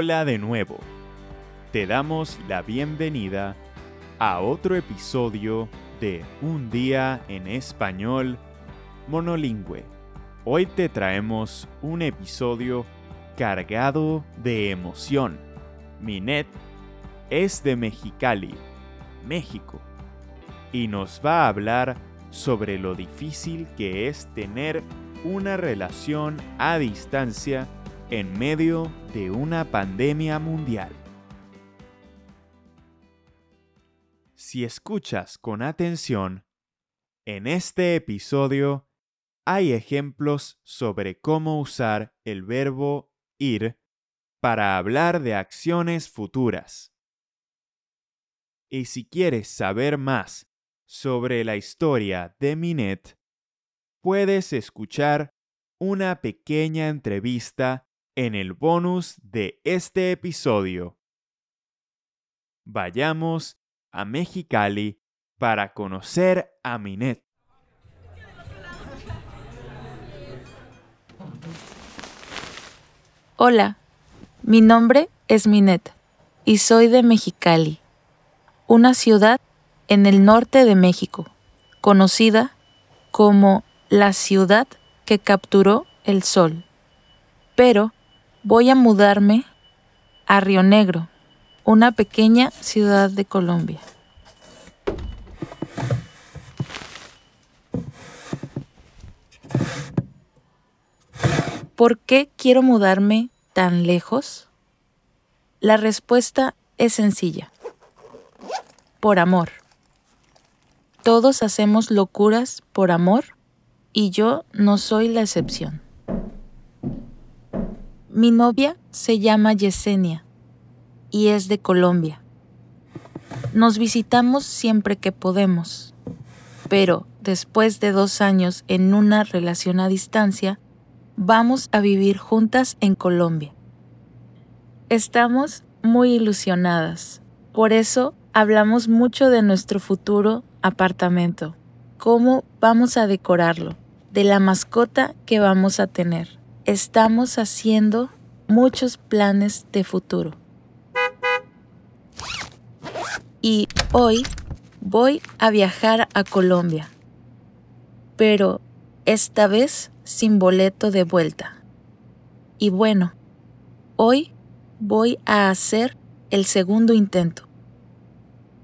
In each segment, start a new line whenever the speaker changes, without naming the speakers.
Hola de nuevo. Te damos la bienvenida a otro episodio de Un día en español monolingüe. Hoy te traemos un episodio cargado de emoción. Minet es de Mexicali, México, y nos va a hablar sobre lo difícil que es tener una relación a distancia en medio de una pandemia mundial. Si escuchas con atención, en este episodio hay ejemplos sobre cómo usar el verbo ir para hablar de acciones futuras. Y si quieres saber más sobre la historia de Minet, puedes escuchar una pequeña entrevista en el bonus de este episodio. Vayamos a Mexicali para conocer a Minet.
Hola, mi nombre es Minet y soy de Mexicali, una ciudad en el norte de México, conocida como la ciudad que capturó el sol. Pero voy a mudarme a Río Negro, una pequeña ciudad de Colombia. ¿Por qué quiero mudarme tan lejos? La respuesta es sencilla. Por amor. Todos hacemos locuras por amor y yo no soy la excepción. Mi novia se llama Yesenia y es de Colombia. Nos visitamos siempre que podemos, pero después de dos años en una relación a distancia, vamos a vivir juntas en Colombia. Estamos muy ilusionadas, por eso hablamos mucho de nuestro futuro apartamento, cómo vamos a decorarlo, de la mascota que vamos a tener. Estamos haciendo muchos planes de futuro. Y hoy voy a viajar a Colombia, pero esta vez sin boleto de vuelta. Y bueno, hoy voy a hacer el segundo intento.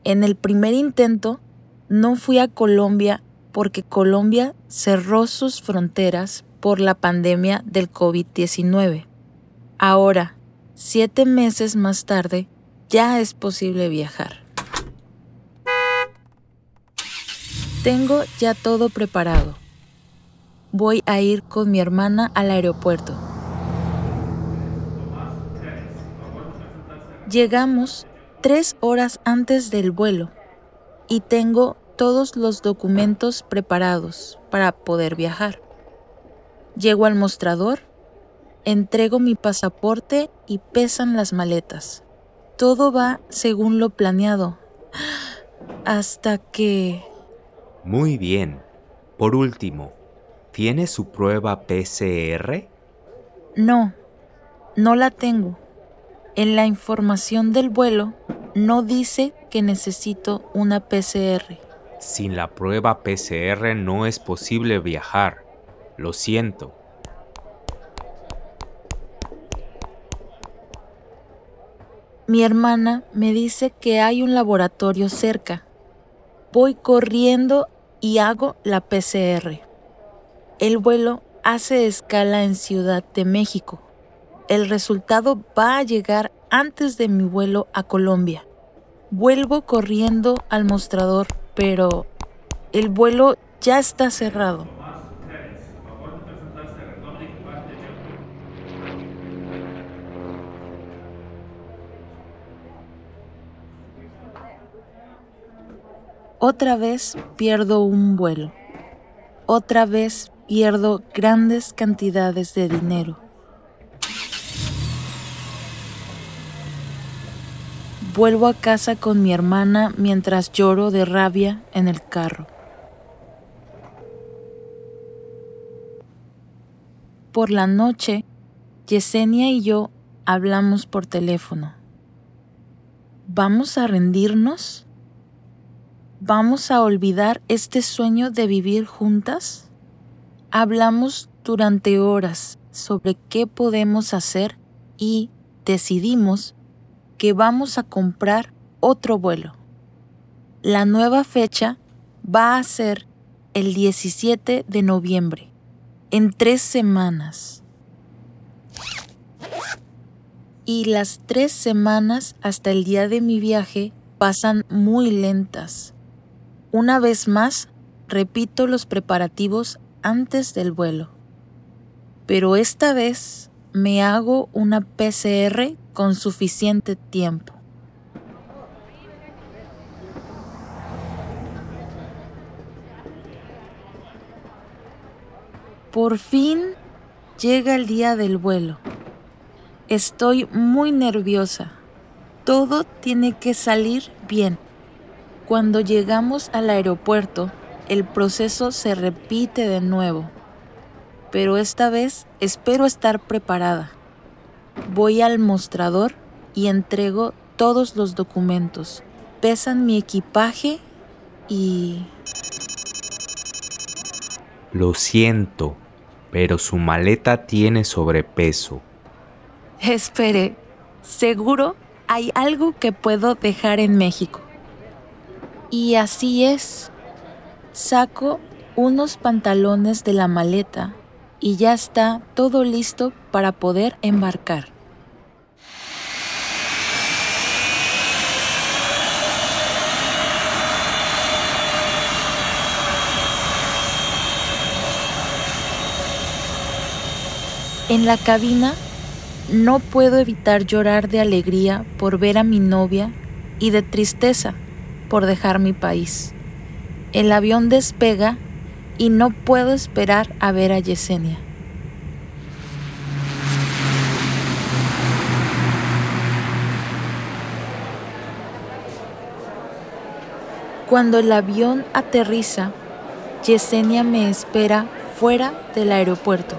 En el primer intento no fui a Colombia porque Colombia cerró sus fronteras por la pandemia del COVID-19. Ahora, siete meses más tarde, ya es posible viajar. Tengo ya todo preparado. Voy a ir con mi hermana al aeropuerto. Llegamos tres horas antes del vuelo y tengo todos los documentos preparados para poder viajar. Llego al mostrador, entrego mi pasaporte y pesan las maletas. Todo va según lo planeado. Hasta que...
Muy bien. Por último, ¿tiene su prueba PCR?
No, no la tengo. En la información del vuelo no dice que necesito una PCR.
Sin la prueba PCR no es posible viajar. Lo siento.
Mi hermana me dice que hay un laboratorio cerca. Voy corriendo y hago la PCR. El vuelo hace escala en Ciudad de México. El resultado va a llegar antes de mi vuelo a Colombia. Vuelvo corriendo al mostrador, pero el vuelo ya está cerrado. Otra vez pierdo un vuelo. Otra vez pierdo grandes cantidades de dinero. Vuelvo a casa con mi hermana mientras lloro de rabia en el carro. Por la noche, Yesenia y yo hablamos por teléfono. ¿Vamos a rendirnos? ¿Vamos a olvidar este sueño de vivir juntas? Hablamos durante horas sobre qué podemos hacer y decidimos que vamos a comprar otro vuelo. La nueva fecha va a ser el 17 de noviembre, en tres semanas. Y las tres semanas hasta el día de mi viaje pasan muy lentas. Una vez más, repito los preparativos antes del vuelo. Pero esta vez me hago una PCR con suficiente tiempo. Por fin llega el día del vuelo. Estoy muy nerviosa. Todo tiene que salir bien. Cuando llegamos al aeropuerto, el proceso se repite de nuevo. Pero esta vez espero estar preparada. Voy al mostrador y entrego todos los documentos. Pesan mi equipaje y...
Lo siento, pero su maleta tiene sobrepeso.
Espere, seguro hay algo que puedo dejar en México. Y así es. Saco unos pantalones de la maleta y ya está todo listo para poder embarcar. En la cabina no puedo evitar llorar de alegría por ver a mi novia y de tristeza por dejar mi país. El avión despega y no puedo esperar a ver a Yesenia. Cuando el avión aterriza, Yesenia me espera fuera del aeropuerto.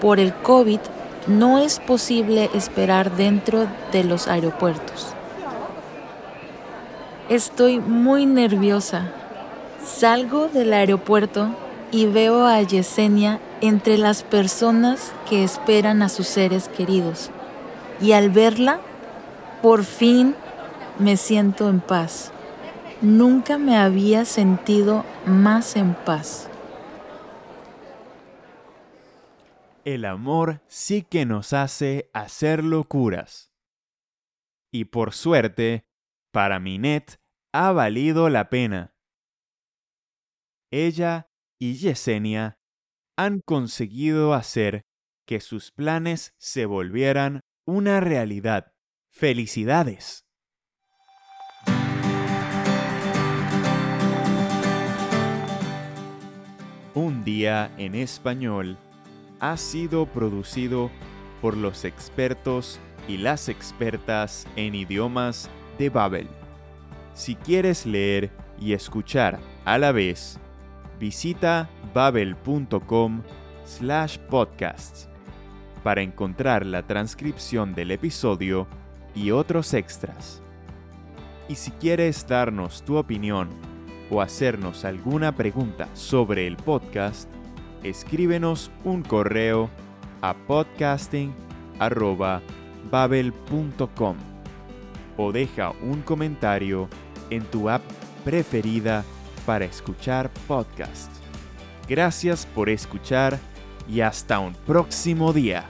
Por el COVID no es posible esperar dentro de los aeropuertos. Estoy muy nerviosa. Salgo del aeropuerto y veo a Yesenia entre las personas que esperan a sus seres queridos. Y al verla, por fin me siento en paz. Nunca me había sentido más en paz.
el amor sí que nos hace hacer locuras. Y por suerte, para Minet ha valido la pena. Ella y Yesenia han conseguido hacer que sus planes se volvieran una realidad. ¡Felicidades! Un día en español ha sido producido por los expertos y las expertas en idiomas de Babel. Si quieres leer y escuchar a la vez, visita babel.com slash podcasts para encontrar la transcripción del episodio y otros extras. Y si quieres darnos tu opinión o hacernos alguna pregunta sobre el podcast, escríbenos un correo a podcasting.babel.com o deja un comentario en tu app preferida para escuchar podcast. Gracias por escuchar y hasta un próximo día.